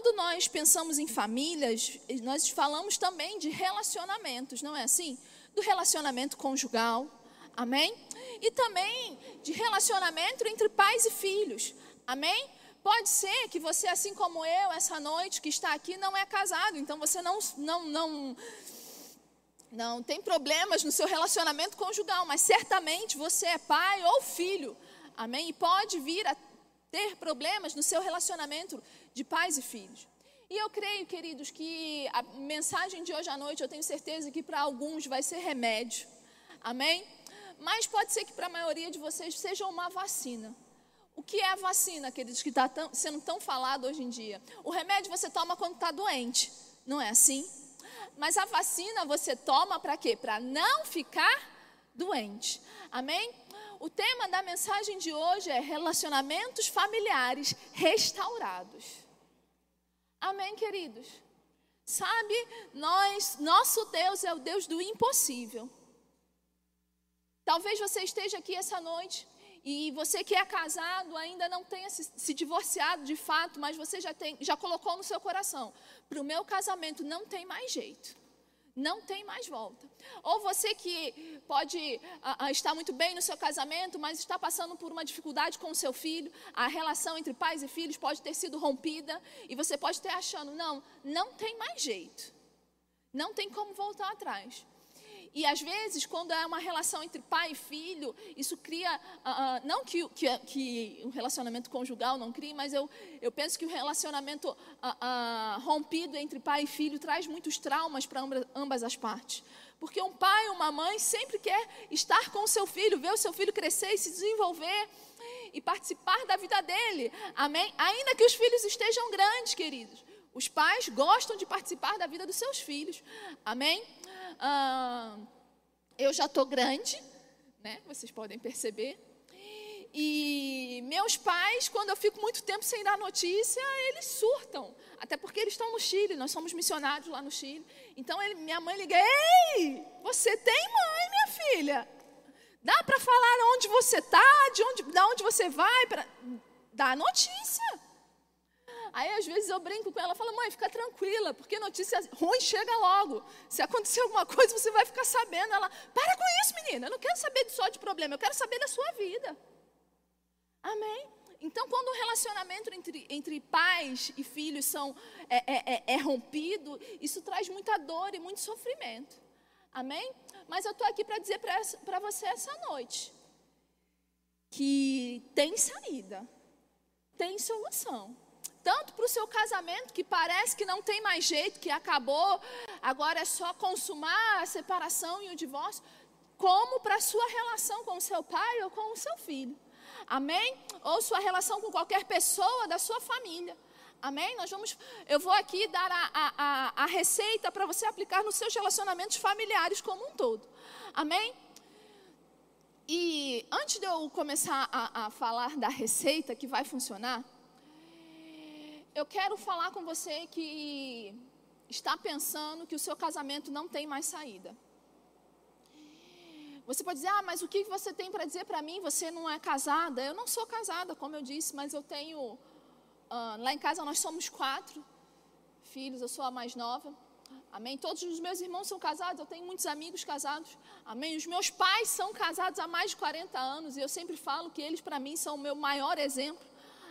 quando nós pensamos em famílias, nós falamos também de relacionamentos, não é assim? Do relacionamento conjugal, amém? E também de relacionamento entre pais e filhos, amém? Pode ser que você, assim como eu, essa noite que está aqui, não é casado, então você não, não, não, não tem problemas no seu relacionamento conjugal, mas certamente você é pai ou filho, amém? E pode vir a ter problemas no seu relacionamento de pais e filhos. E eu creio, queridos, que a mensagem de hoje à noite, eu tenho certeza que para alguns vai ser remédio, amém? Mas pode ser que para a maioria de vocês seja uma vacina. O que é a vacina, queridos, que está sendo tão falado hoje em dia? O remédio você toma quando está doente, não é assim? Mas a vacina você toma para quê? Para não ficar doente. Amém? O tema da mensagem de hoje é relacionamentos familiares restaurados. Amém, queridos? Sabe, nós, nosso Deus é o Deus do impossível. Talvez você esteja aqui essa noite e você que é casado ainda não tenha se, se divorciado de fato, mas você já, tem, já colocou no seu coração: para o meu casamento não tem mais jeito. Não tem mais volta. Ou você que pode a, a, estar muito bem no seu casamento, mas está passando por uma dificuldade com o seu filho, a relação entre pais e filhos pode ter sido rompida, e você pode estar achando: não, não tem mais jeito. Não tem como voltar atrás. E às vezes, quando é uma relação entre pai e filho, isso cria. Uh, não que, que, que, o relacionamento conjugal não crie, mas eu, eu penso que o relacionamento uh, rompido entre pai e filho traz muitos traumas para ambas, ambas as partes. Porque um pai ou uma mãe sempre quer estar com o seu filho, ver o seu filho crescer e se desenvolver e participar da vida dele. Amém? Ainda que os filhos estejam grandes, queridos. Os pais gostam de participar da vida dos seus filhos. Amém? Ah, eu já estou grande, né? Vocês podem perceber. E meus pais, quando eu fico muito tempo sem dar notícia, eles surtam. Até porque eles estão no Chile, nós somos missionários lá no Chile. Então ele, minha mãe liga: Ei, você tem mãe, minha filha? Dá para falar onde você está, de onde, de onde você vai? Pra... Dá notícia. Aí às vezes eu brinco com ela, falo, mãe, fica tranquila, porque notícia ruim chega logo. Se acontecer alguma coisa, você vai ficar sabendo. Ela, para com isso, menina, eu não quero saber só de problema, eu quero saber da sua vida. Amém? Então, quando o relacionamento entre, entre pais e filhos são, é, é, é, é rompido, isso traz muita dor e muito sofrimento. Amém? Mas eu estou aqui para dizer para você essa noite que tem saída, tem solução tanto para o seu casamento, que parece que não tem mais jeito, que acabou, agora é só consumar a separação e o divórcio, como para a sua relação com o seu pai ou com o seu filho. Amém? Ou sua relação com qualquer pessoa da sua família. Amém? Nós vamos, eu vou aqui dar a, a, a receita para você aplicar nos seus relacionamentos familiares como um todo. Amém? E antes de eu começar a, a falar da receita que vai funcionar, eu quero falar com você que está pensando que o seu casamento não tem mais saída. Você pode dizer, ah, mas o que você tem para dizer para mim? Você não é casada? Eu não sou casada, como eu disse, mas eu tenho. Uh, lá em casa nós somos quatro filhos, eu sou a mais nova. Amém? Todos os meus irmãos são casados, eu tenho muitos amigos casados. Amém? Os meus pais são casados há mais de 40 anos e eu sempre falo que eles, para mim, são o meu maior exemplo.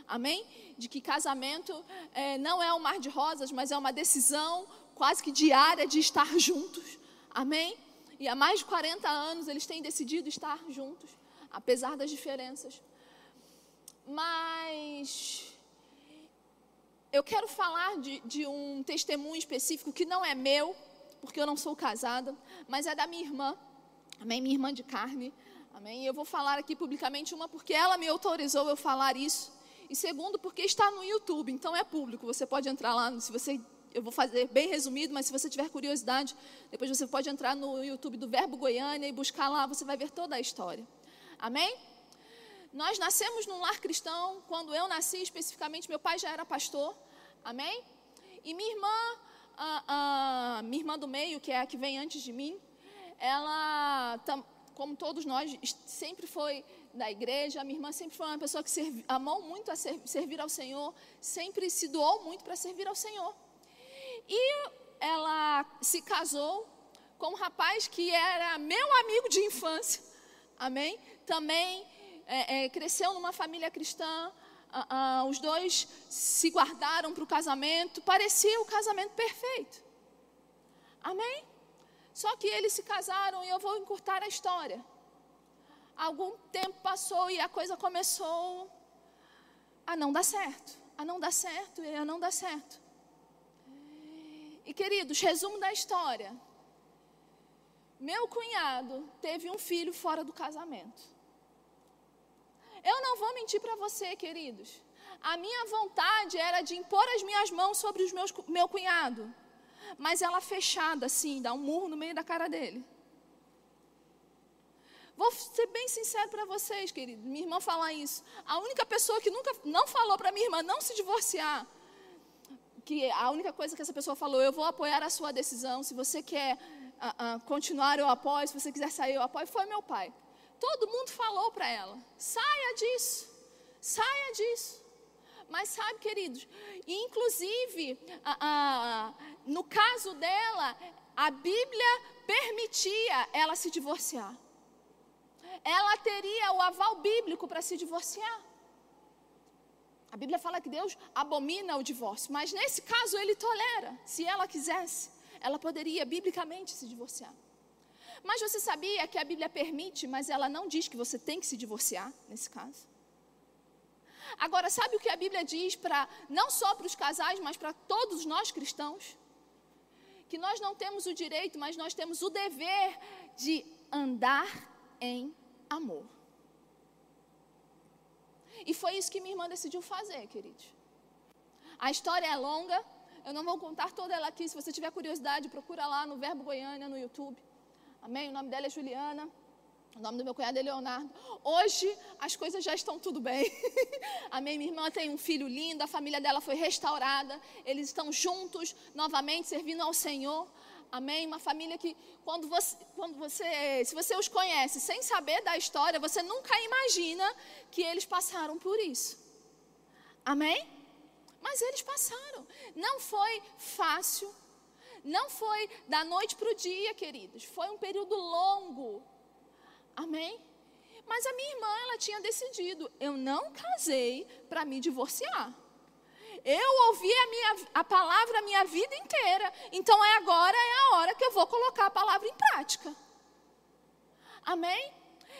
Amém? De que casamento é, não é um mar de rosas, mas é uma decisão quase que diária de estar juntos. Amém? E há mais de 40 anos eles têm decidido estar juntos, apesar das diferenças. Mas eu quero falar de, de um testemunho específico que não é meu, porque eu não sou casada, mas é da minha irmã. Amém? Minha irmã de carne. Amém? E eu vou falar aqui publicamente uma porque ela me autorizou eu falar isso. E segundo, porque está no YouTube, então é público. Você pode entrar lá, se você eu vou fazer bem resumido, mas se você tiver curiosidade, depois você pode entrar no YouTube do Verbo Goiânia e buscar lá, você vai ver toda a história. Amém? Nós nascemos num lar cristão, quando eu nasci especificamente, meu pai já era pastor. Amém? E minha irmã, a, a minha irmã do meio, que é a que vem antes de mim, ela, como todos nós, sempre foi da igreja. A minha irmã sempre foi uma pessoa que amou muito a ser, servir ao Senhor, sempre se doou muito para servir ao Senhor. E ela se casou com um rapaz que era meu amigo de infância, amém? Também é, é, cresceu numa família cristã, os dois se guardaram para o casamento, parecia o casamento perfeito, amém? Só que eles se casaram e eu vou encurtar a história. Algum tempo passou e a coisa começou a não dar certo, a não dar certo e a não dar certo. E queridos, resumo da história. Meu cunhado teve um filho fora do casamento. Eu não vou mentir para você, queridos. A minha vontade era de impor as minhas mãos sobre os meus, meu cunhado. Mas ela fechada assim, dá um murro no meio da cara dele. Vou ser bem sincero para vocês, queridos. Minha irmã fala isso. A única pessoa que nunca não falou para minha irmã não se divorciar que a única coisa que essa pessoa falou, eu vou apoiar a sua decisão. Se você quer uh, uh, continuar, eu apoio. Se você quiser sair, eu apoio. Foi meu pai. Todo mundo falou para ela: saia disso, saia disso. Mas sabe, queridos, inclusive, uh, no caso dela, a Bíblia permitia ela se divorciar. Ela teria o aval bíblico para se divorciar. A Bíblia fala que Deus abomina o divórcio, mas nesse caso ele tolera. Se ela quisesse, ela poderia biblicamente se divorciar. Mas você sabia que a Bíblia permite, mas ela não diz que você tem que se divorciar nesse caso? Agora, sabe o que a Bíblia diz para não só para os casais, mas para todos nós cristãos? Que nós não temos o direito, mas nós temos o dever de andar em amor. E foi isso que minha irmã decidiu fazer, queridos. A história é longa, eu não vou contar toda ela aqui. Se você tiver curiosidade, procura lá no Verbo Goiânia no YouTube. Amém? O nome dela é Juliana. O nome do meu cunhado é Leonardo. Hoje as coisas já estão tudo bem. Amém? Minha irmã tem um filho lindo, a família dela foi restaurada. Eles estão juntos novamente servindo ao Senhor. Amém? Uma família que, quando você, quando você, se você os conhece sem saber da história, você nunca imagina que eles passaram por isso. Amém? Mas eles passaram. Não foi fácil. Não foi da noite para o dia, queridos. Foi um período longo. Amém? Mas a minha irmã, ela tinha decidido: eu não casei para me divorciar. Eu ouvi a, minha, a palavra a minha vida inteira. Então é agora, é a hora que eu vou colocar a palavra em prática. Amém?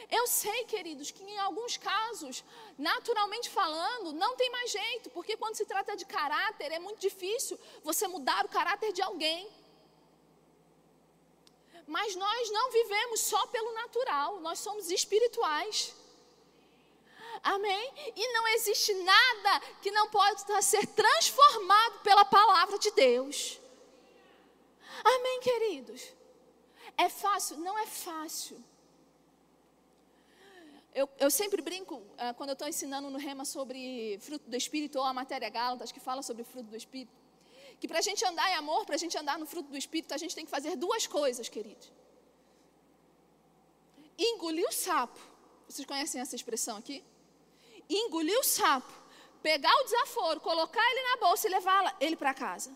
Eu sei, queridos, que em alguns casos, naturalmente falando, não tem mais jeito, porque quando se trata de caráter, é muito difícil você mudar o caráter de alguém. Mas nós não vivemos só pelo natural, nós somos espirituais. Amém? E não existe nada que não possa ser transformado pela palavra de Deus. Amém, queridos? É fácil? Não é fácil. Eu, eu sempre brinco, uh, quando eu estou ensinando no Rema sobre fruto do Espírito, ou a matéria Gálatas, que fala sobre fruto do Espírito, que para a gente andar em amor, para a gente andar no fruto do Espírito, a gente tem que fazer duas coisas, queridos. Engolir o sapo. Vocês conhecem essa expressão aqui? Engolir o sapo, pegar o desaforo, colocar ele na bolsa e levar ele para casa.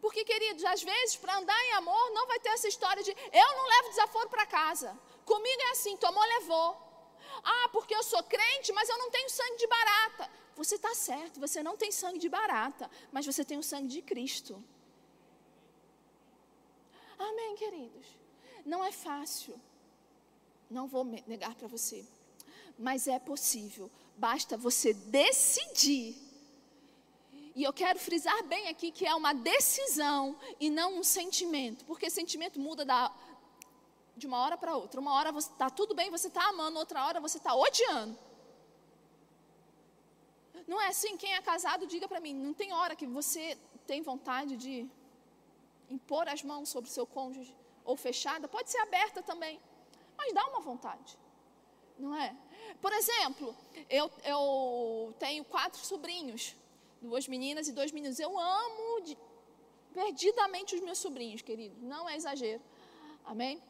Porque, queridos, às vezes, para andar em amor, não vai ter essa história de eu não levo desaforo para casa. Comigo é assim, tomou, levou. Ah, porque eu sou crente, mas eu não tenho sangue de barata. Você está certo, você não tem sangue de barata, mas você tem o sangue de Cristo. Amém, queridos? Não é fácil. Não vou negar para você. Mas é possível Basta você decidir. E eu quero frisar bem aqui que é uma decisão e não um sentimento, porque sentimento muda da, de uma hora para outra. Uma hora está tudo bem, você está amando, outra hora você está odiando. Não é assim, quem é casado, diga para mim, não tem hora que você tem vontade de impor as mãos sobre o seu cônjuge, ou fechada, pode ser aberta também, mas dá uma vontade, não é? Por exemplo, eu, eu tenho quatro sobrinhos, duas meninas e dois meninos. Eu amo de, perdidamente os meus sobrinhos, queridos, não é exagero. Amém?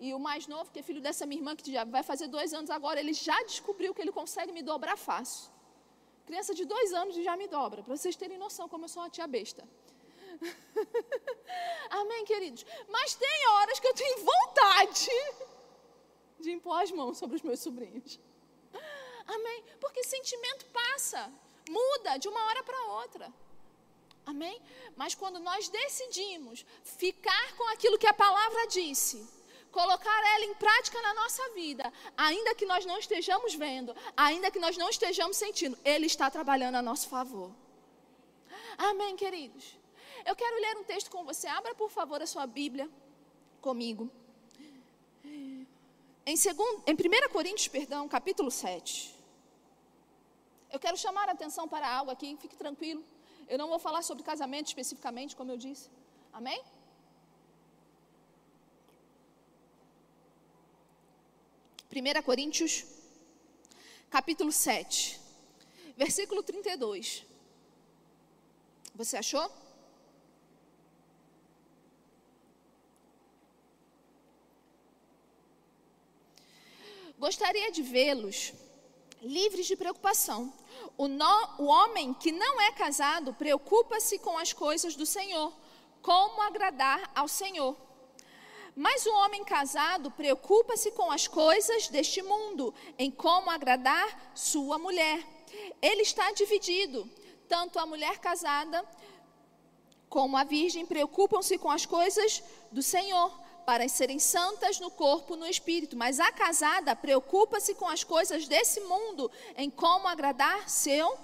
E o mais novo, que é filho dessa minha irmã, que já vai fazer dois anos agora, ele já descobriu que ele consegue me dobrar fácil. Criança de dois anos já me dobra, para vocês terem noção como eu sou uma tia besta. Amém, queridos? Mas tem horas que eu tenho vontade de impor as mãos sobre os meus sobrinhos. Amém? Porque sentimento passa, muda de uma hora para outra. Amém? Mas quando nós decidimos ficar com aquilo que a palavra disse, colocar ela em prática na nossa vida, ainda que nós não estejamos vendo, ainda que nós não estejamos sentindo, Ele está trabalhando a nosso favor. Amém, queridos? Eu quero ler um texto com você. Abra, por favor, a sua Bíblia comigo. Em, segundo, em 1 Coríntios, perdão, capítulo 7. Eu quero chamar a atenção para algo aqui, fique tranquilo. Eu não vou falar sobre casamento especificamente, como eu disse. Amém? Primeira Coríntios, capítulo 7, versículo 32. Você achou? Gostaria de vê-los livres de preocupação. O, no, o homem que não é casado preocupa-se com as coisas do Senhor, como agradar ao Senhor. Mas o homem casado preocupa-se com as coisas deste mundo, em como agradar sua mulher. Ele está dividido. Tanto a mulher casada como a virgem preocupam-se com as coisas do Senhor para serem santas no corpo, no espírito, mas a casada preocupa-se com as coisas desse mundo, em como agradar seu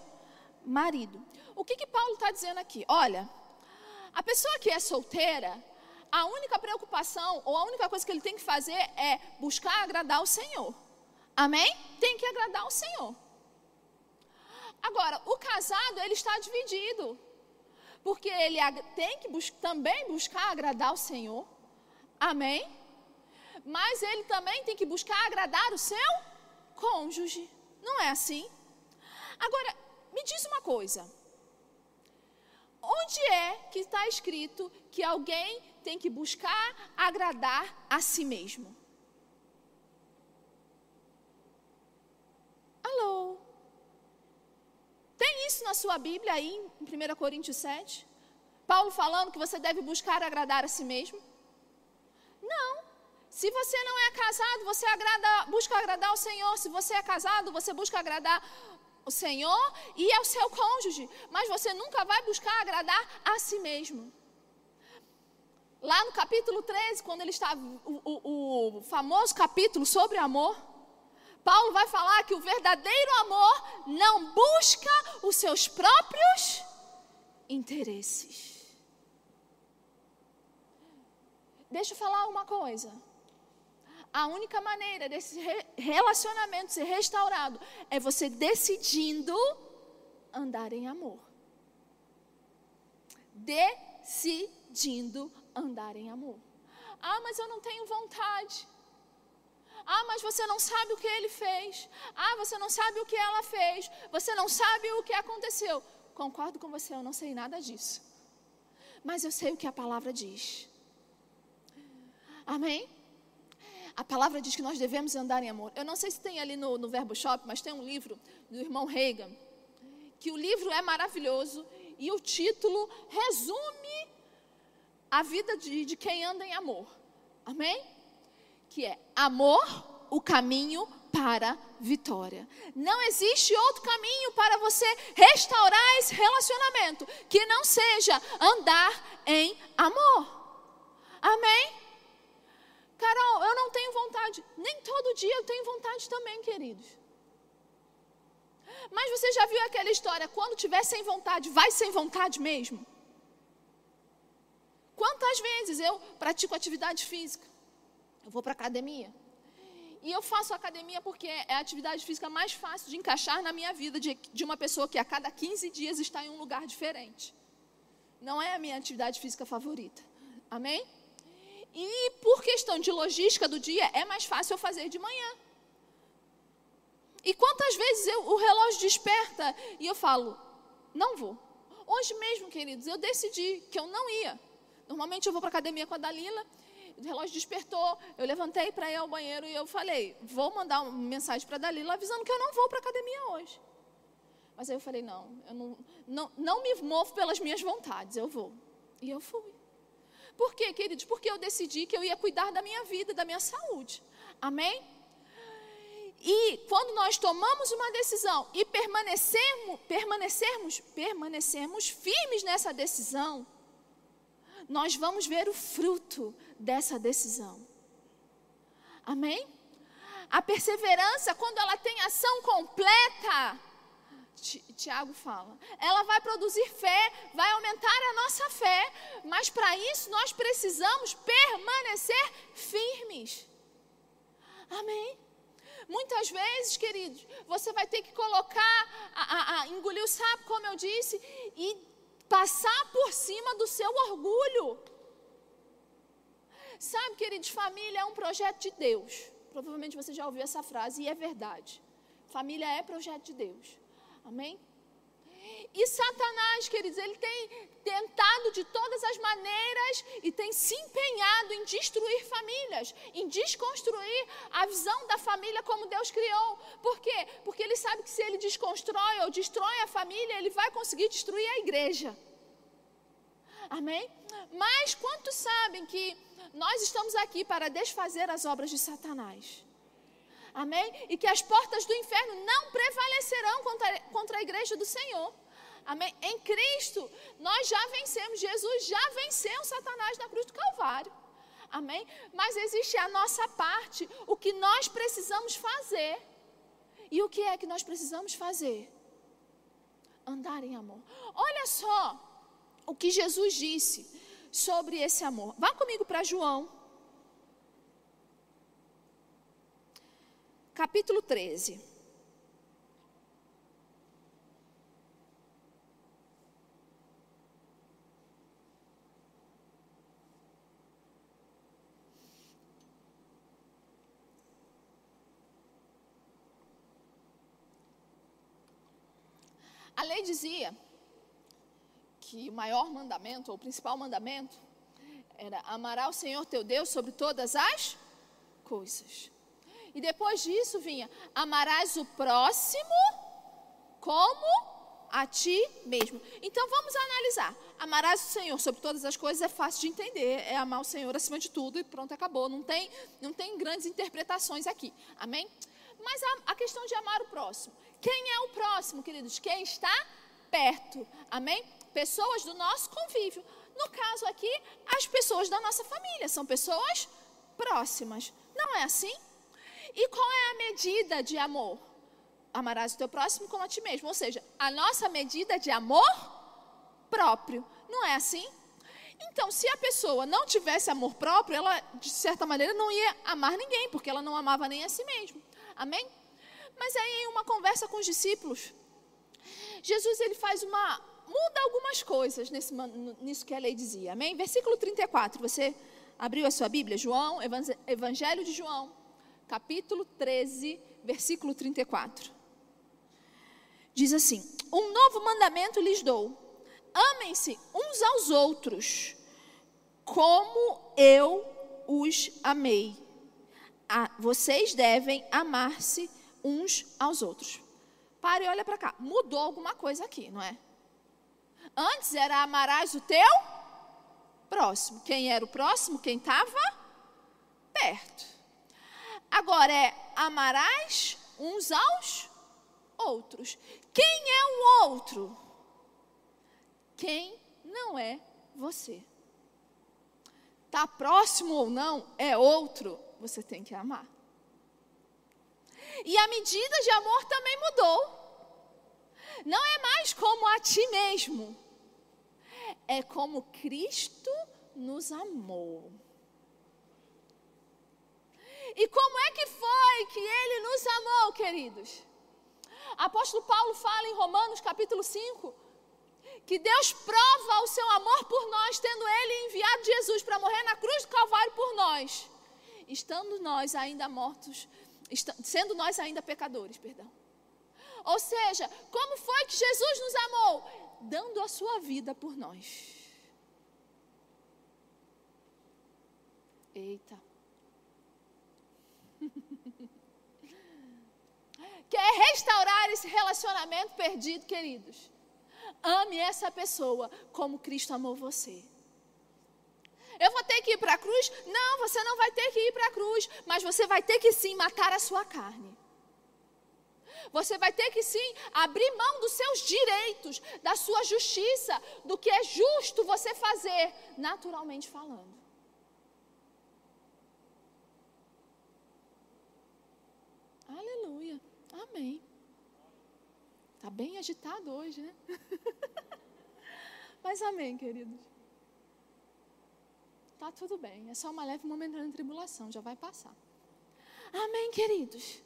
marido. O que, que Paulo está dizendo aqui? Olha, a pessoa que é solteira, a única preocupação ou a única coisa que ele tem que fazer é buscar agradar o Senhor. Amém? Tem que agradar o Senhor. Agora, o casado, ele está dividido. Porque ele tem que bus também buscar agradar o Senhor, Amém? Mas ele também tem que buscar agradar o seu cônjuge. Não é assim? Agora, me diz uma coisa. Onde é que está escrito que alguém tem que buscar agradar a si mesmo? Alô? Tem isso na sua Bíblia aí, em 1 Coríntios 7? Paulo falando que você deve buscar agradar a si mesmo? Não. Se você não é casado, você agrada, busca agradar ao Senhor. Se você é casado, você busca agradar o Senhor e ao seu cônjuge. Mas você nunca vai buscar agradar a si mesmo. Lá no capítulo 13, quando ele está, o, o, o famoso capítulo sobre amor, Paulo vai falar que o verdadeiro amor não busca os seus próprios interesses. Deixa eu falar uma coisa. A única maneira desse relacionamento ser restaurado é você decidindo andar em amor. Decidindo andar em amor. Ah, mas eu não tenho vontade. Ah, mas você não sabe o que ele fez. Ah, você não sabe o que ela fez. Você não sabe o que aconteceu. Concordo com você, eu não sei nada disso. Mas eu sei o que a palavra diz. Amém? A palavra diz que nós devemos andar em amor. Eu não sei se tem ali no, no Verbo Shop, mas tem um livro do irmão Reagan, que o livro é maravilhoso e o título resume a vida de, de quem anda em amor. Amém? Que é amor, o caminho para vitória. Não existe outro caminho para você restaurar esse relacionamento que não seja andar em amor. Amém? Carol, eu não tenho vontade. Nem todo dia eu tenho vontade também, queridos. Mas você já viu aquela história? Quando tiver sem vontade, vai sem vontade mesmo? Quantas vezes eu pratico atividade física? Eu vou para academia. E eu faço academia porque é a atividade física mais fácil de encaixar na minha vida de, de uma pessoa que a cada 15 dias está em um lugar diferente. Não é a minha atividade física favorita. Amém? E por questão de logística do dia, é mais fácil eu fazer de manhã. E quantas vezes eu, o relógio desperta e eu falo, não vou. Hoje mesmo, queridos, eu decidi que eu não ia. Normalmente eu vou para a academia com a Dalila. O relógio despertou, eu levantei para ir ao banheiro e eu falei, vou mandar uma mensagem para Dalila avisando que eu não vou para a academia hoje. Mas aí eu falei, não, eu não, não, não me movo pelas minhas vontades, eu vou. E eu fui. Por quê, queridos? Porque eu decidi que eu ia cuidar da minha vida, da minha saúde. Amém? E quando nós tomamos uma decisão e permanecermos, permanecermos, permanecermos firmes nessa decisão, nós vamos ver o fruto dessa decisão. Amém? A perseverança, quando ela tem ação completa, Tiago fala, ela vai produzir fé, vai aumentar a nossa fé, mas para isso nós precisamos permanecer firmes. Amém? Muitas vezes, queridos, você vai ter que colocar, a, a, a, engolir o sapo, como eu disse, e passar por cima do seu orgulho. Sabe, queridos, família é um projeto de Deus. Provavelmente você já ouviu essa frase e é verdade. Família é projeto de Deus. Amém? E Satanás, queridos, ele tem tentado de todas as maneiras e tem se empenhado em destruir famílias, em desconstruir a visão da família como Deus criou. Por quê? Porque ele sabe que se ele desconstrói ou destrói a família, ele vai conseguir destruir a igreja. Amém? Mas quantos sabem que nós estamos aqui para desfazer as obras de Satanás? Amém? E que as portas do inferno não prevalecerão contra, contra a igreja do Senhor. Amém? Em Cristo, nós já vencemos. Jesus já venceu Satanás na cruz do Calvário. Amém? Mas existe a nossa parte, o que nós precisamos fazer. E o que é que nós precisamos fazer? Andar em amor. Olha só o que Jesus disse sobre esse amor. Vá comigo para João. Capítulo 13. A lei dizia que o maior mandamento, ou o principal mandamento, era amar o Senhor teu Deus sobre todas as coisas. E depois disso vinha: amarás o próximo como a ti mesmo. Então vamos analisar. Amarás o Senhor sobre todas as coisas é fácil de entender, é amar o Senhor acima de tudo e pronto, acabou. Não tem, não tem grandes interpretações aqui. Amém? Mas a, a questão de amar o próximo. Quem é o próximo, queridos? Quem está perto. Amém? Pessoas do nosso convívio. No caso aqui, as pessoas da nossa família são pessoas próximas. Não é assim? E qual é a medida de amor? Amarás o teu próximo como a ti mesmo. Ou seja, a nossa medida de amor próprio. Não é assim? Então, se a pessoa não tivesse amor próprio, ela, de certa maneira, não ia amar ninguém, porque ela não amava nem a si mesma. Amém? Mas aí em uma conversa com os discípulos, Jesus ele faz uma muda algumas coisas nesse, nisso que a lei dizia. Amém? Versículo 34, você abriu a sua Bíblia? João, Evangelho de João, capítulo 13, versículo 34. Diz assim: Um novo mandamento lhes dou: amem-se uns aos outros, como eu os amei. vocês devem amar-se uns aos outros. Pare e olha para cá. Mudou alguma coisa aqui, não é? Antes era amarás o teu próximo. Quem era o próximo? Quem estava perto. Agora é amarás uns aos outros. Quem é o outro? Quem não é você. Está próximo ou não, é outro, você tem que amar. E a medida de amor também mudou. Não é mais como a ti mesmo, é como Cristo nos amou. E como é que foi que ele nos amou, queridos? Apóstolo Paulo fala em Romanos capítulo 5 que Deus prova o seu amor por nós, tendo ele enviado Jesus para morrer na cruz do Calvário por nós, estando nós ainda mortos sendo nós ainda pecadores, perdão. Ou seja, como foi que Jesus nos amou? Dando a sua vida por nós. Eita. Quer restaurar esse relacionamento perdido, queridos? Ame essa pessoa como Cristo amou você. Eu vou ter que ir para a cruz? Não, você não vai ter que ir para a cruz, mas você vai ter que sim matar a sua carne. Você vai ter que sim abrir mão dos seus direitos, da sua justiça, do que é justo você fazer, naturalmente falando. Aleluia. Amém. Está bem agitado hoje, né? Mas amém, queridos. Tá tudo bem. É só uma leve momentânea tribulação, já vai passar. Amém, queridos.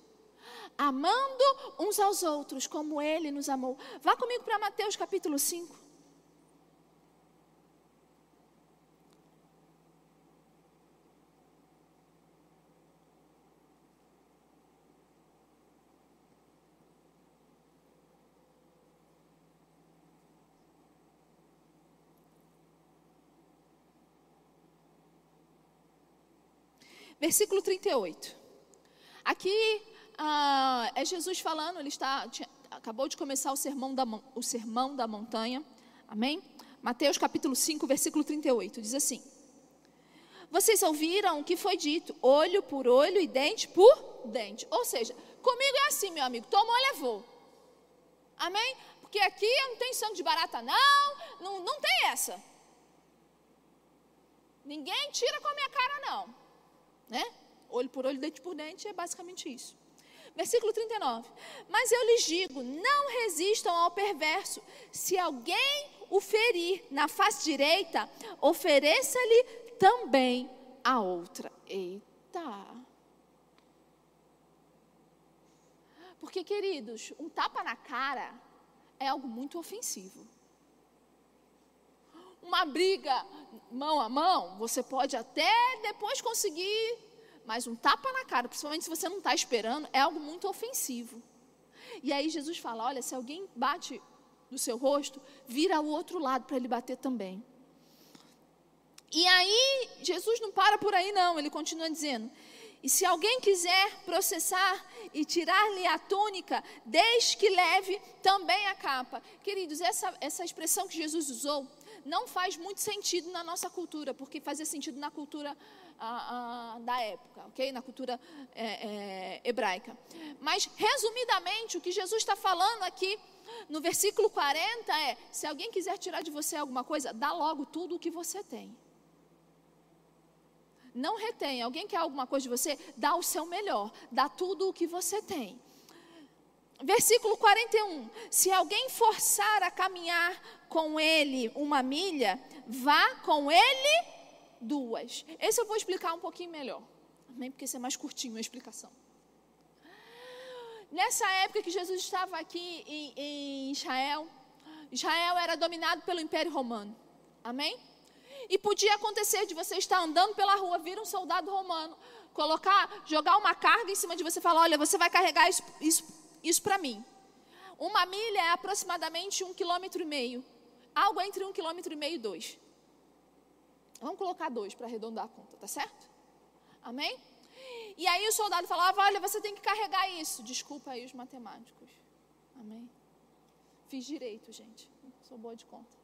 Amando uns aos outros como ele nos amou. Vá comigo para Mateus capítulo 5. Versículo 38. Aqui ah, é Jesus falando, ele está, tinha, acabou de começar o sermão, da, o sermão da montanha. Amém? Mateus capítulo 5, versículo 38. Diz assim: Vocês ouviram o que foi dito, olho por olho e dente por dente. Ou seja, comigo é assim, meu amigo, tomou, levou. Amém? Porque aqui não tem sangue de barata, não, não, não tem essa. Ninguém tira com a minha cara, não né? Olho por olho, dente por dente, é basicamente isso. Versículo 39. Mas eu lhes digo: não resistam ao perverso. Se alguém o ferir na face direita, ofereça-lhe também a outra. Eita! Porque, queridos, um tapa na cara é algo muito ofensivo. Uma briga mão a mão, você pode até depois conseguir, mas um tapa na cara, principalmente se você não está esperando, é algo muito ofensivo. E aí Jesus fala: olha, se alguém bate no seu rosto, vira o outro lado para ele bater também. E aí, Jesus não para por aí, não, ele continua dizendo: e se alguém quiser processar e tirar-lhe a túnica, desde que leve também a capa. Queridos, essa, essa expressão que Jesus usou não faz muito sentido na nossa cultura, porque fazia sentido na cultura ah, ah, da época, ok? Na cultura é, é, hebraica. Mas, resumidamente, o que Jesus está falando aqui no versículo 40 é: se alguém quiser tirar de você alguma coisa, dá logo tudo o que você tem. Não retém. Alguém quer alguma coisa de você? Dá o seu melhor. Dá tudo o que você tem. Versículo 41. Se alguém forçar a caminhar com ele uma milha, vá com ele duas. Esse eu vou explicar um pouquinho melhor. Nem porque isso é mais curtinho a explicação. Nessa época que Jesus estava aqui em, em Israel, Israel era dominado pelo Império Romano. Amém? E podia acontecer de você estar andando pela rua, vir um soldado romano, colocar, jogar uma carga em cima de você e falar: olha, você vai carregar isso, isso isso para mim. Uma milha é aproximadamente um quilômetro e meio. Algo entre um quilômetro e meio e dois. Vamos colocar dois para arredondar a conta, tá certo? Amém? E aí o soldado falava: Olha, você tem que carregar isso. Desculpa aí os matemáticos. Amém? Fiz direito, gente. Sou boa de conta.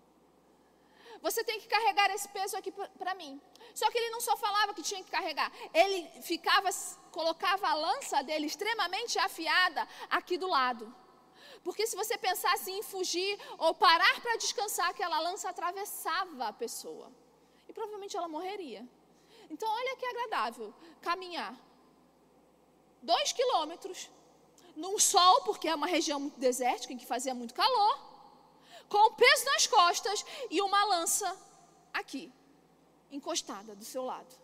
Você tem que carregar esse peso aqui para mim. Só que ele não só falava que tinha que carregar, ele ficava, colocava a lança dele extremamente afiada aqui do lado. Porque se você pensasse em fugir ou parar para descansar, aquela lança atravessava a pessoa. E provavelmente ela morreria. Então, olha que agradável caminhar dois quilômetros num sol, porque é uma região muito desértica em que fazia muito calor, com o peso nas costas e uma lança aqui encostada do seu lado.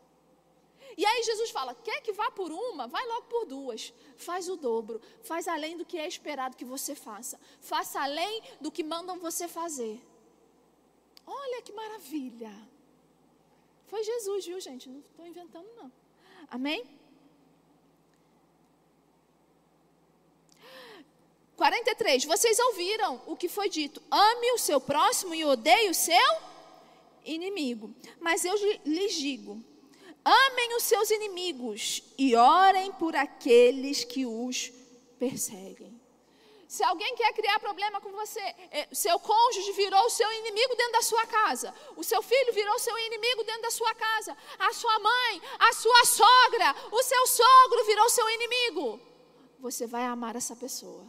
E aí Jesus fala: quer que vá por uma? Vai logo por duas. Faz o dobro. Faz além do que é esperado que você faça. Faça além do que mandam você fazer. Olha que maravilha. Foi Jesus, viu, gente? Não estou inventando, não. Amém? 43. Vocês ouviram o que foi dito: ame o seu próximo e odeie o seu inimigo. Mas eu lhes digo: Amem os seus inimigos e orem por aqueles que os perseguem. Se alguém quer criar problema com você, eh, seu cônjuge virou o seu inimigo dentro da sua casa, o seu filho virou seu inimigo dentro da sua casa, a sua mãe, a sua sogra, o seu sogro virou seu inimigo, você vai amar essa pessoa.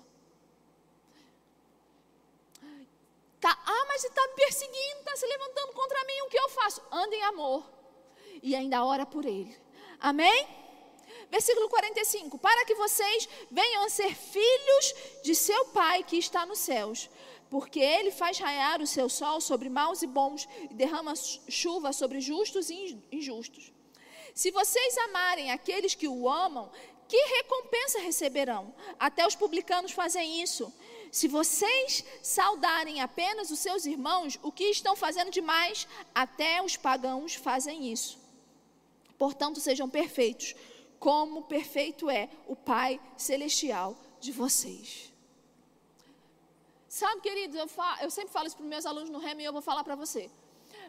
Tá, ah, mas está me perseguindo, está se levantando contra mim, o que eu faço? Anda em amor e ainda ora por ele. Amém? Versículo 45: Para que vocês venham a ser filhos de seu Pai que está nos céus, porque ele faz raiar o seu sol sobre maus e bons e derrama chuva sobre justos e injustos. Se vocês amarem aqueles que o amam, que recompensa receberão? Até os publicanos fazem isso. Se vocês saudarem apenas os seus irmãos, o que estão fazendo demais? Até os pagãos fazem isso. Portanto, sejam perfeitos, como perfeito é o Pai celestial de vocês. Sabe, queridos, eu, eu sempre falo isso para os meus alunos no REM e eu vou falar para você.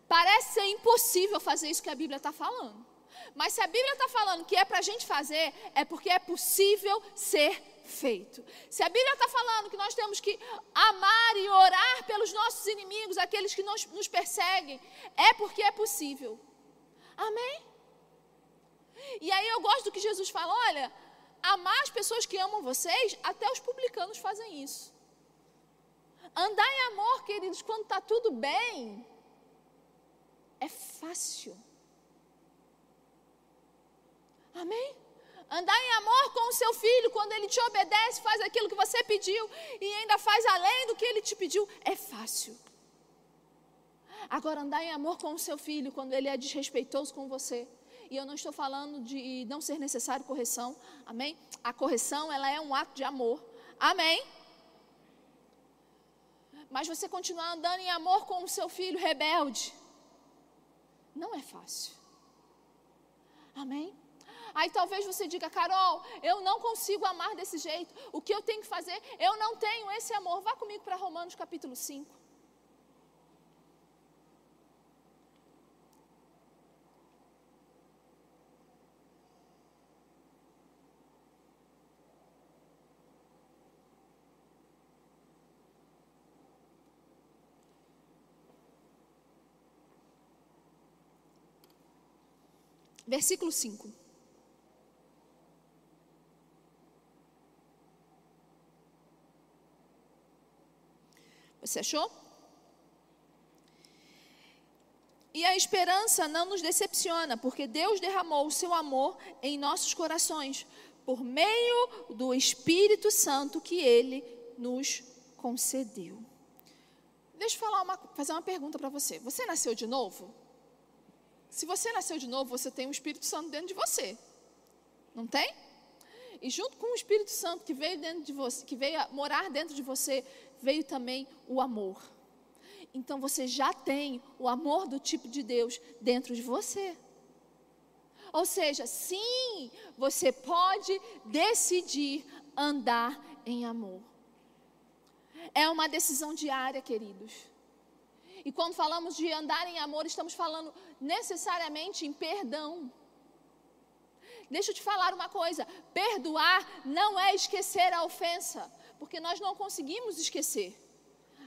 Parece ser impossível fazer isso que a Bíblia está falando. Mas se a Bíblia está falando que é para a gente fazer, é porque é possível ser feito. Se a Bíblia está falando que nós temos que amar e orar pelos nossos inimigos, aqueles que nos, nos perseguem, é porque é possível. Amém? E aí eu gosto do que Jesus fala: olha, amar as pessoas que amam vocês, até os publicanos fazem isso. Andar em amor, queridos, quando está tudo bem, é fácil. Amém? Andar em amor com o seu filho, quando ele te obedece, faz aquilo que você pediu e ainda faz além do que ele te pediu, é fácil. Agora, andar em amor com o seu filho, quando ele é desrespeitoso com você, e eu não estou falando de não ser necessário correção, amém? A correção, ela é um ato de amor, amém? Mas você continuar andando em amor com o seu filho rebelde, não é fácil, amém? Aí talvez você diga, Carol, eu não consigo amar desse jeito. O que eu tenho que fazer? Eu não tenho esse amor. Vá comigo para Romanos capítulo 5. Versículo 5. Você achou? E a esperança não nos decepciona, porque Deus derramou o seu amor em nossos corações por meio do Espírito Santo que ele nos concedeu. Deixa eu falar uma, fazer uma pergunta para você. Você nasceu de novo? Se você nasceu de novo, você tem o Espírito Santo dentro de você. Não tem? E junto com o Espírito Santo que veio dentro de você, que veio morar dentro de você, veio também o amor. Então você já tem o amor do tipo de Deus dentro de você. Ou seja, sim, você pode decidir andar em amor. É uma decisão diária, queridos. E quando falamos de andar em amor, estamos falando necessariamente em perdão. Deixa eu te falar uma coisa: perdoar não é esquecer a ofensa, porque nós não conseguimos esquecer.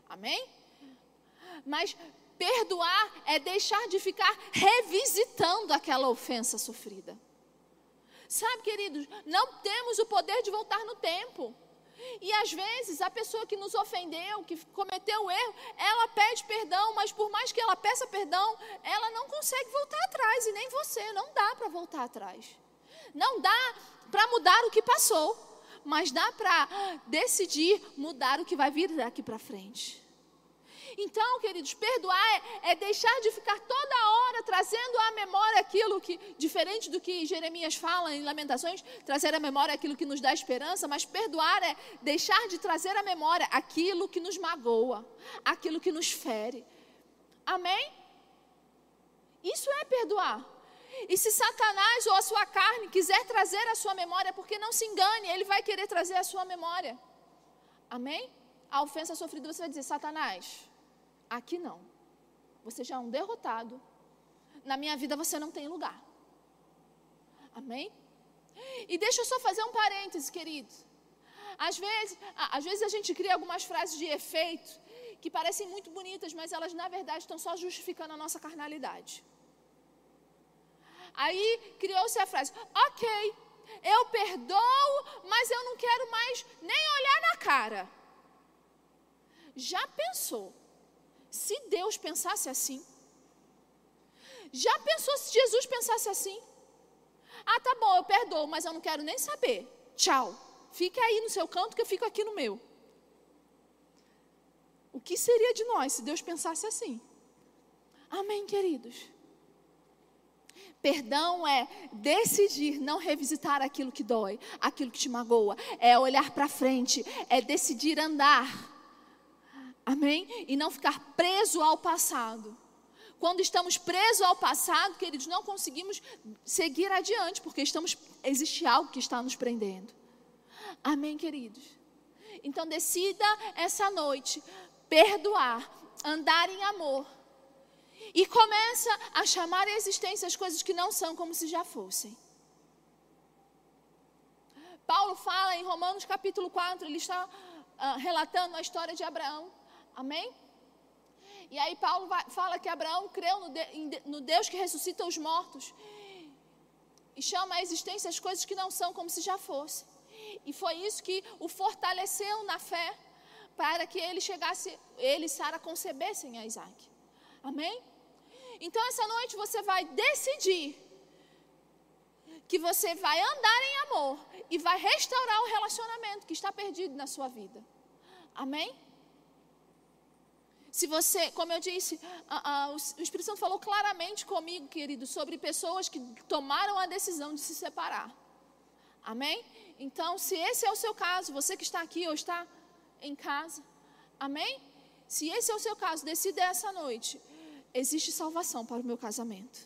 Amém? Mas perdoar é deixar de ficar revisitando aquela ofensa sofrida. Sabe, queridos, não temos o poder de voltar no tempo. E às vezes a pessoa que nos ofendeu, que cometeu o erro, ela pede perdão, mas por mais que ela peça perdão, ela não consegue voltar atrás, e nem você, não dá para voltar atrás. Não dá para mudar o que passou, mas dá para decidir mudar o que vai vir daqui para frente. Então, queridos, perdoar é, é, deixar de ficar toda hora trazendo à memória aquilo que, diferente do que Jeremias fala em Lamentações, trazer à memória aquilo que nos dá esperança, mas perdoar é deixar de trazer à memória aquilo que nos magoa, aquilo que nos fere. Amém? Isso é perdoar. E se Satanás ou a sua carne quiser trazer a sua memória, porque não se engane, ele vai querer trazer a sua memória. Amém? A ofensa sofrida, você vai dizer: Satanás, Aqui não. Você já é um derrotado. Na minha vida você não tem lugar. Amém? E deixa eu só fazer um parêntese, queridos. Às vezes, às vezes a gente cria algumas frases de efeito que parecem muito bonitas, mas elas na verdade estão só justificando a nossa carnalidade. Aí criou-se a frase: Ok, eu perdoo, mas eu não quero mais nem olhar na cara. Já pensou? Se Deus pensasse assim? Já pensou se Jesus pensasse assim? Ah, tá bom, eu perdoo, mas eu não quero nem saber. Tchau. Fique aí no seu canto que eu fico aqui no meu. O que seria de nós se Deus pensasse assim? Amém, queridos? Perdão é decidir não revisitar aquilo que dói, aquilo que te magoa, é olhar para frente, é decidir andar. Amém? E não ficar preso ao passado. Quando estamos presos ao passado, queridos, não conseguimos seguir adiante, porque estamos existe algo que está nos prendendo. Amém, queridos. Então decida essa noite perdoar, andar em amor. E começa a chamar a existência as coisas que não são como se já fossem. Paulo fala em Romanos capítulo 4, ele está uh, relatando a história de Abraão. Amém? E aí Paulo vai, fala que Abraão creu no, de, no Deus que ressuscita os mortos. E chama a existência as coisas que não são como se já fossem. E foi isso que o fortaleceu na fé para que ele chegasse, ele e Sara concebessem a Isaac. Amém? Então essa noite você vai decidir que você vai andar em amor e vai restaurar o relacionamento que está perdido na sua vida. Amém? Se você, como eu disse, a, a, o Espírito Santo falou claramente comigo, querido, sobre pessoas que tomaram a decisão de se separar. Amém? Então, se esse é o seu caso, você que está aqui ou está em casa, amém? Se esse é o seu caso, decida essa noite. Existe salvação para o meu casamento.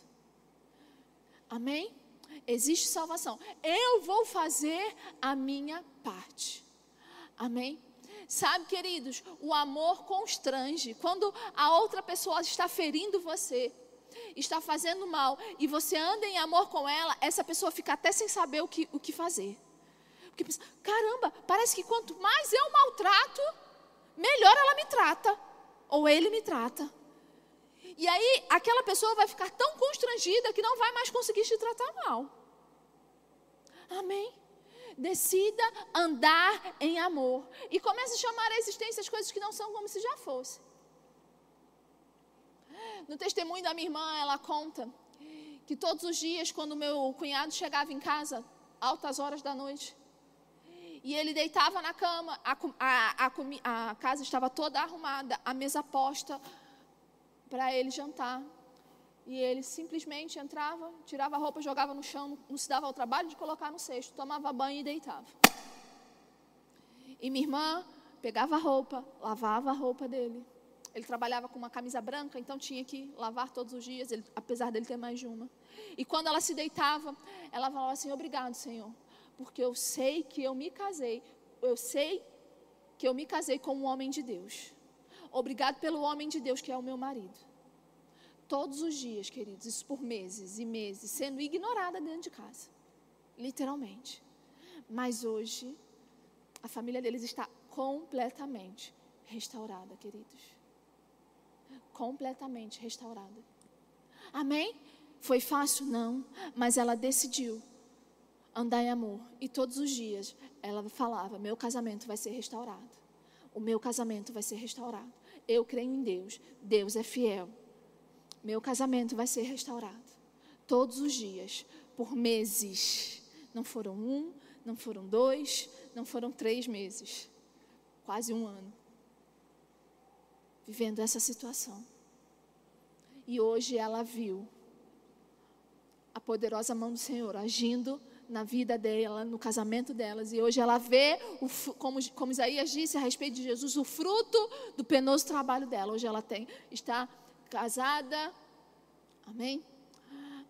Amém? Existe salvação. Eu vou fazer a minha parte. Amém? Sabe, queridos, o amor constrange. Quando a outra pessoa está ferindo você, está fazendo mal, e você anda em amor com ela, essa pessoa fica até sem saber o que, o que fazer. Porque pensa, caramba, parece que quanto mais eu maltrato, melhor ela me trata. Ou ele me trata. E aí, aquela pessoa vai ficar tão constrangida que não vai mais conseguir te tratar mal. Amém? Decida andar em amor. E comece a chamar a existência as coisas que não são como se já fossem. No testemunho da minha irmã, ela conta que todos os dias, quando meu cunhado chegava em casa, altas horas da noite, e ele deitava na cama, a, a, a, a casa estava toda arrumada, a mesa posta para ele jantar. E ele simplesmente entrava, tirava a roupa, jogava no chão, não se dava ao trabalho de colocar no cesto, tomava banho e deitava. E minha irmã pegava a roupa, lavava a roupa dele. Ele trabalhava com uma camisa branca, então tinha que lavar todos os dias, ele, apesar dele ter mais de uma. E quando ela se deitava, ela falava assim: Obrigado, Senhor, porque eu sei que eu me casei, eu sei que eu me casei com um homem de Deus. Obrigado pelo homem de Deus que é o meu marido. Todos os dias, queridos, isso por meses e meses, sendo ignorada dentro de casa. Literalmente. Mas hoje, a família deles está completamente restaurada, queridos. Completamente restaurada. Amém? Foi fácil? Não. Mas ela decidiu andar em amor. E todos os dias ela falava: Meu casamento vai ser restaurado. O meu casamento vai ser restaurado. Eu creio em Deus. Deus é fiel. Meu casamento vai ser restaurado. Todos os dias, por meses. Não foram um, não foram dois, não foram três meses. Quase um ano. Vivendo essa situação. E hoje ela viu a poderosa mão do Senhor agindo na vida dela, no casamento delas. E hoje ela vê, o, como, como Isaías disse a respeito de Jesus, o fruto do penoso trabalho dela. Hoje ela tem, está casada, amém?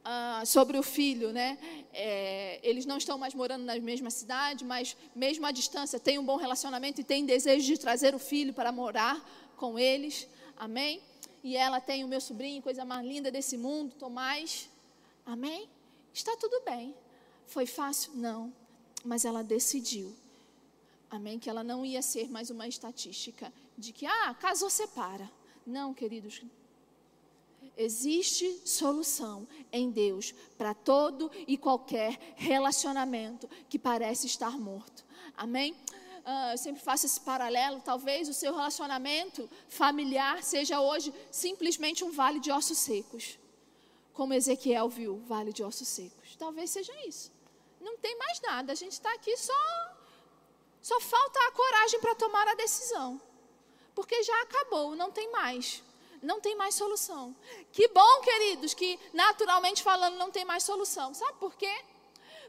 Ah, sobre o filho, né? É, eles não estão mais morando na mesma cidade, mas mesmo à distância tem um bom relacionamento e tem desejo de trazer o filho para morar com eles, amém? E ela tem o meu sobrinho, coisa mais linda desse mundo, Tomás, amém? Está tudo bem. Foi fácil? Não. Mas ela decidiu. Amém? Que ela não ia ser mais uma estatística de que, ah, casou, separa. Não, queridos. Existe solução em Deus para todo e qualquer relacionamento que parece estar morto. Amém? Uh, eu sempre faço esse paralelo. Talvez o seu relacionamento familiar seja hoje simplesmente um vale de ossos secos. Como Ezequiel viu, vale de ossos secos. Talvez seja isso. Não tem mais nada. A gente está aqui só. Só falta a coragem para tomar a decisão. Porque já acabou, não tem mais. Não tem mais solução. Que bom, queridos, que naturalmente falando não tem mais solução. Sabe por quê?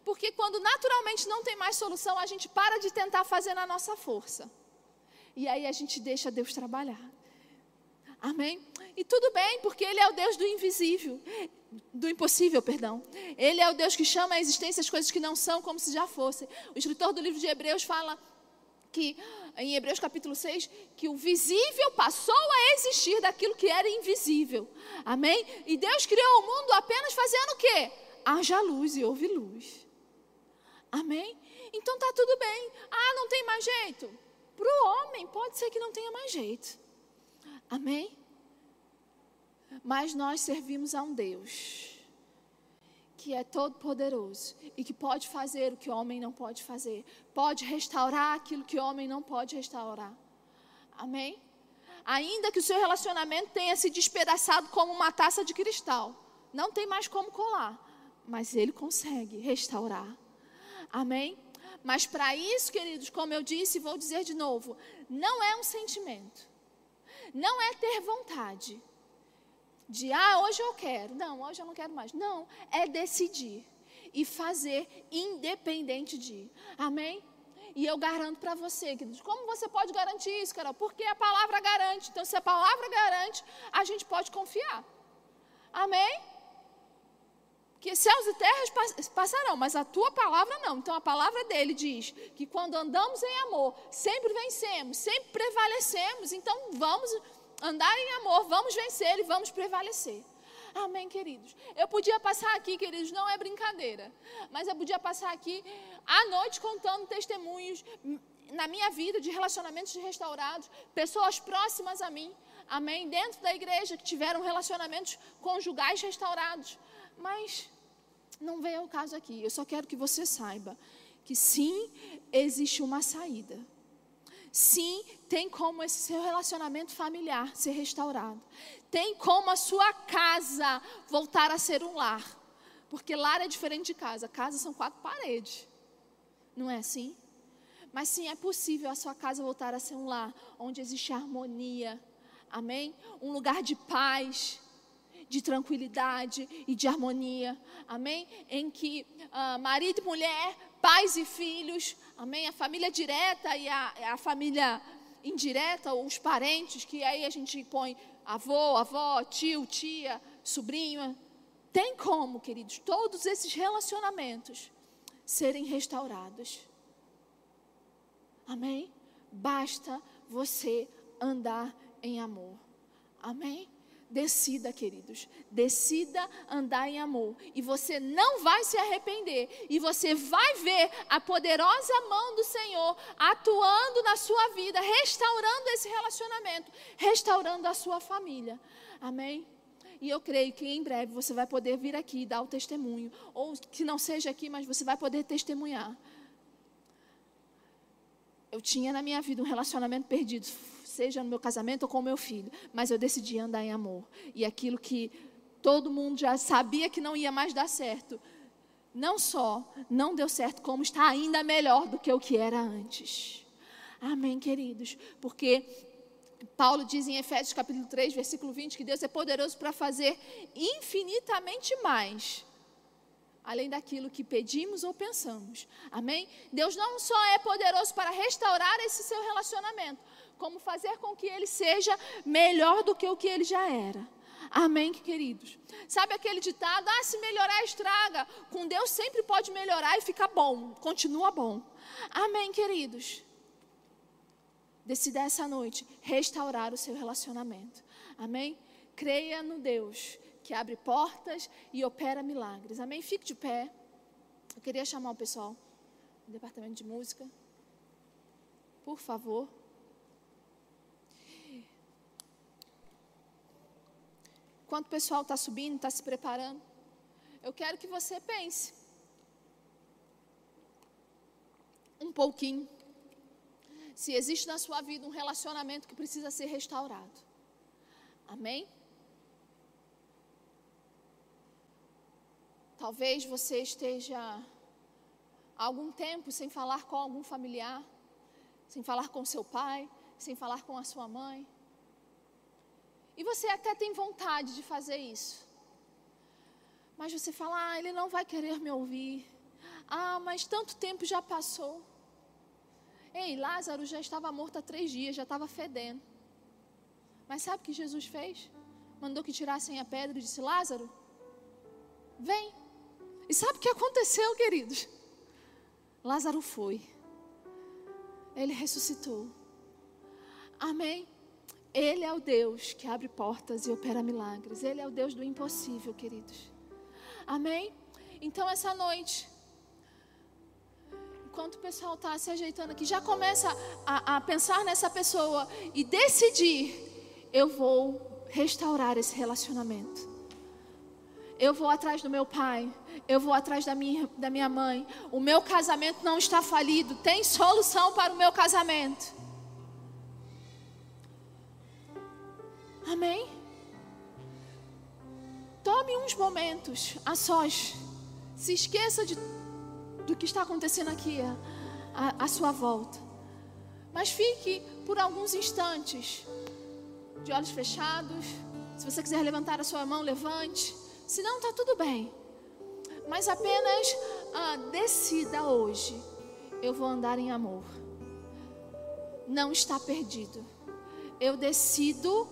Porque quando naturalmente não tem mais solução, a gente para de tentar fazer na nossa força. E aí a gente deixa Deus trabalhar. Amém? E tudo bem, porque Ele é o Deus do invisível, do impossível, perdão. Ele é o Deus que chama a existência as coisas que não são como se já fossem. O escritor do livro de Hebreus fala que, em Hebreus capítulo 6, que o visível passou a existir daquilo que era invisível. Amém? E Deus criou o mundo apenas fazendo o quê? Haja luz e houve luz. Amém? Então tá tudo bem. Ah, não tem mais jeito. Para o homem, pode ser que não tenha mais jeito. Amém? Mas nós servimos a um Deus que é todo poderoso e que pode fazer o que o homem não pode fazer, pode restaurar aquilo que o homem não pode restaurar. Amém? Ainda que o seu relacionamento tenha se despedaçado como uma taça de cristal, não tem mais como colar, mas ele consegue restaurar. Amém? Mas para isso, queridos, como eu disse, vou dizer de novo, não é um sentimento. Não é ter vontade de, ah, hoje eu quero. Não, hoje eu não quero mais. Não, é decidir e fazer independente de. Amém? E eu garanto para você, queridos, como você pode garantir isso, Carol? Porque a palavra garante. Então, se a palavra garante, a gente pode confiar. Amém? que céus e terras passarão, mas a tua palavra não. Então a palavra dele diz que quando andamos em amor, sempre vencemos, sempre prevalecemos. Então vamos andar em amor, vamos vencer e vamos prevalecer. Amém, queridos. Eu podia passar aqui, queridos, não é brincadeira, mas eu podia passar aqui à noite contando testemunhos na minha vida de relacionamentos restaurados, pessoas próximas a mim, amém, dentro da igreja que tiveram relacionamentos conjugais restaurados. Mas não vem ao caso aqui. Eu só quero que você saiba que sim, existe uma saída. Sim, tem como esse seu relacionamento familiar ser restaurado. Tem como a sua casa voltar a ser um lar. Porque lar é diferente de casa. Casa são quatro paredes. Não é assim? Mas sim, é possível a sua casa voltar a ser um lar onde existe harmonia. Amém? Um lugar de paz de tranquilidade e de harmonia, amém? Em que uh, marido e mulher, pais e filhos, amém? A família direta e a, a família indireta, os parentes, que aí a gente põe avô, avó, tio, tia, sobrinho. Tem como, queridos, todos esses relacionamentos serem restaurados. Amém? Basta você andar em amor. Amém? Decida, queridos, decida andar em amor, e você não vai se arrepender, e você vai ver a poderosa mão do Senhor atuando na sua vida, restaurando esse relacionamento, restaurando a sua família. Amém? E eu creio que em breve você vai poder vir aqui e dar o testemunho, ou que não seja aqui, mas você vai poder testemunhar. Eu tinha na minha vida um relacionamento perdido seja no meu casamento ou com o meu filho, mas eu decidi andar em amor. E aquilo que todo mundo já sabia que não ia mais dar certo, não só não deu certo, como está ainda melhor do que o que era antes. Amém, queridos? Porque Paulo diz em Efésios capítulo 3, versículo 20, que Deus é poderoso para fazer infinitamente mais além daquilo que pedimos ou pensamos. Amém? Deus não só é poderoso para restaurar esse seu relacionamento, como fazer com que ele seja melhor do que o que ele já era. Amém, queridos? Sabe aquele ditado? Ah, se melhorar, estraga. Com Deus sempre pode melhorar e ficar bom, continua bom. Amém, queridos? Decida essa noite restaurar o seu relacionamento. Amém? Creia no Deus que abre portas e opera milagres. Amém? Fique de pé. Eu queria chamar o pessoal do departamento de música. Por favor. Enquanto o pessoal está subindo, está se preparando, eu quero que você pense um pouquinho se existe na sua vida um relacionamento que precisa ser restaurado. Amém? Talvez você esteja há algum tempo sem falar com algum familiar, sem falar com seu pai, sem falar com a sua mãe. E você até tem vontade de fazer isso. Mas você fala, ah, ele não vai querer me ouvir. Ah, mas tanto tempo já passou. Ei, Lázaro já estava morto há três dias, já estava fedendo. Mas sabe o que Jesus fez? Mandou que tirassem a pedra e disse: Lázaro, vem. E sabe o que aconteceu, queridos? Lázaro foi. Ele ressuscitou. Amém? Ele é o Deus que abre portas e opera milagres. Ele é o Deus do impossível, queridos. Amém? Então, essa noite, enquanto o pessoal está se ajeitando aqui, já começa a, a pensar nessa pessoa e decidir: eu vou restaurar esse relacionamento. Eu vou atrás do meu pai, eu vou atrás da minha, da minha mãe. O meu casamento não está falido, tem solução para o meu casamento. Amém? Tome uns momentos a sós. Se esqueça de, do que está acontecendo aqui à sua volta. Mas fique por alguns instantes, de olhos fechados. Se você quiser levantar a sua mão, levante. Se não, está tudo bem. Mas apenas ah, decida hoje: eu vou andar em amor. Não está perdido. Eu decido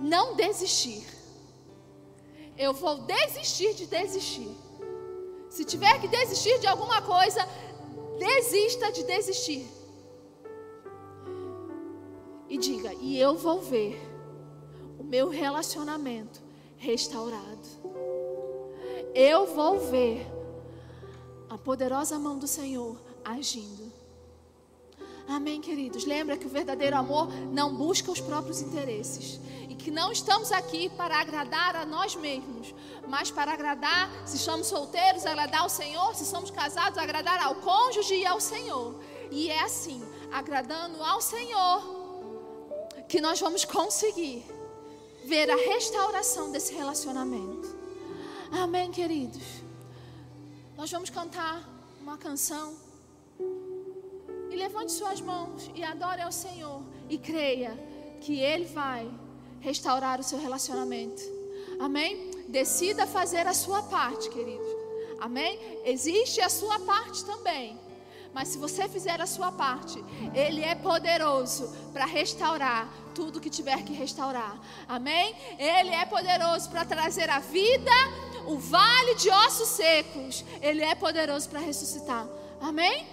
não desistir. Eu vou desistir de desistir. Se tiver que desistir de alguma coisa, desista de desistir. E diga: e eu vou ver o meu relacionamento restaurado. Eu vou ver a poderosa mão do Senhor agindo. Amém, queridos. Lembra que o verdadeiro amor não busca os próprios interesses e que não estamos aqui para agradar a nós mesmos, mas para agradar, se somos solteiros, agradar ao Senhor, se somos casados, agradar ao cônjuge e ao Senhor. E é assim, agradando ao Senhor, que nós vamos conseguir ver a restauração desse relacionamento. Amém, queridos. Nós vamos cantar uma canção. E levante suas mãos e adore ao Senhor. E creia que Ele vai restaurar o seu relacionamento. Amém? Decida fazer a sua parte, queridos. Amém? Existe a sua parte também. Mas se você fizer a sua parte, Ele é poderoso para restaurar tudo que tiver que restaurar. Amém? Ele é poderoso para trazer a vida, o vale de ossos secos. Ele é poderoso para ressuscitar. Amém?